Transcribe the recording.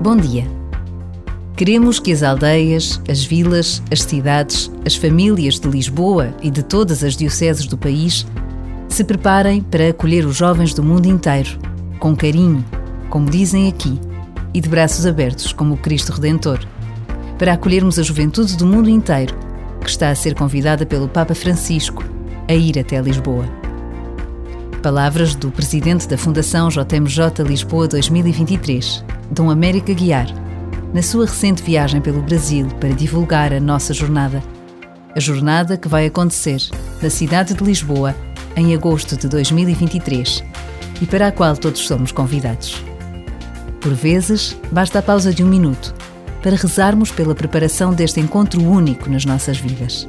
Bom dia. Queremos que as aldeias, as vilas, as cidades, as famílias de Lisboa e de todas as dioceses do país se preparem para acolher os jovens do mundo inteiro, com carinho, como dizem aqui, e de braços abertos, como o Cristo Redentor, para acolhermos a juventude do mundo inteiro, que está a ser convidada pelo Papa Francisco a ir até Lisboa. Palavras do presidente da Fundação JMJ Lisboa 2023, Dom América Guiar, na sua recente viagem pelo Brasil para divulgar a nossa jornada. A jornada que vai acontecer na cidade de Lisboa em agosto de 2023 e para a qual todos somos convidados. Por vezes, basta a pausa de um minuto para rezarmos pela preparação deste encontro único nas nossas vidas.